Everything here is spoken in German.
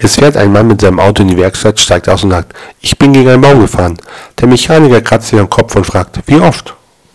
Es fährt ein Mann mit seinem Auto in die Werkstatt, steigt aus und sagt, ich bin gegen einen Baum gefahren. Der Mechaniker kratzt sich am Kopf und fragt, wie oft?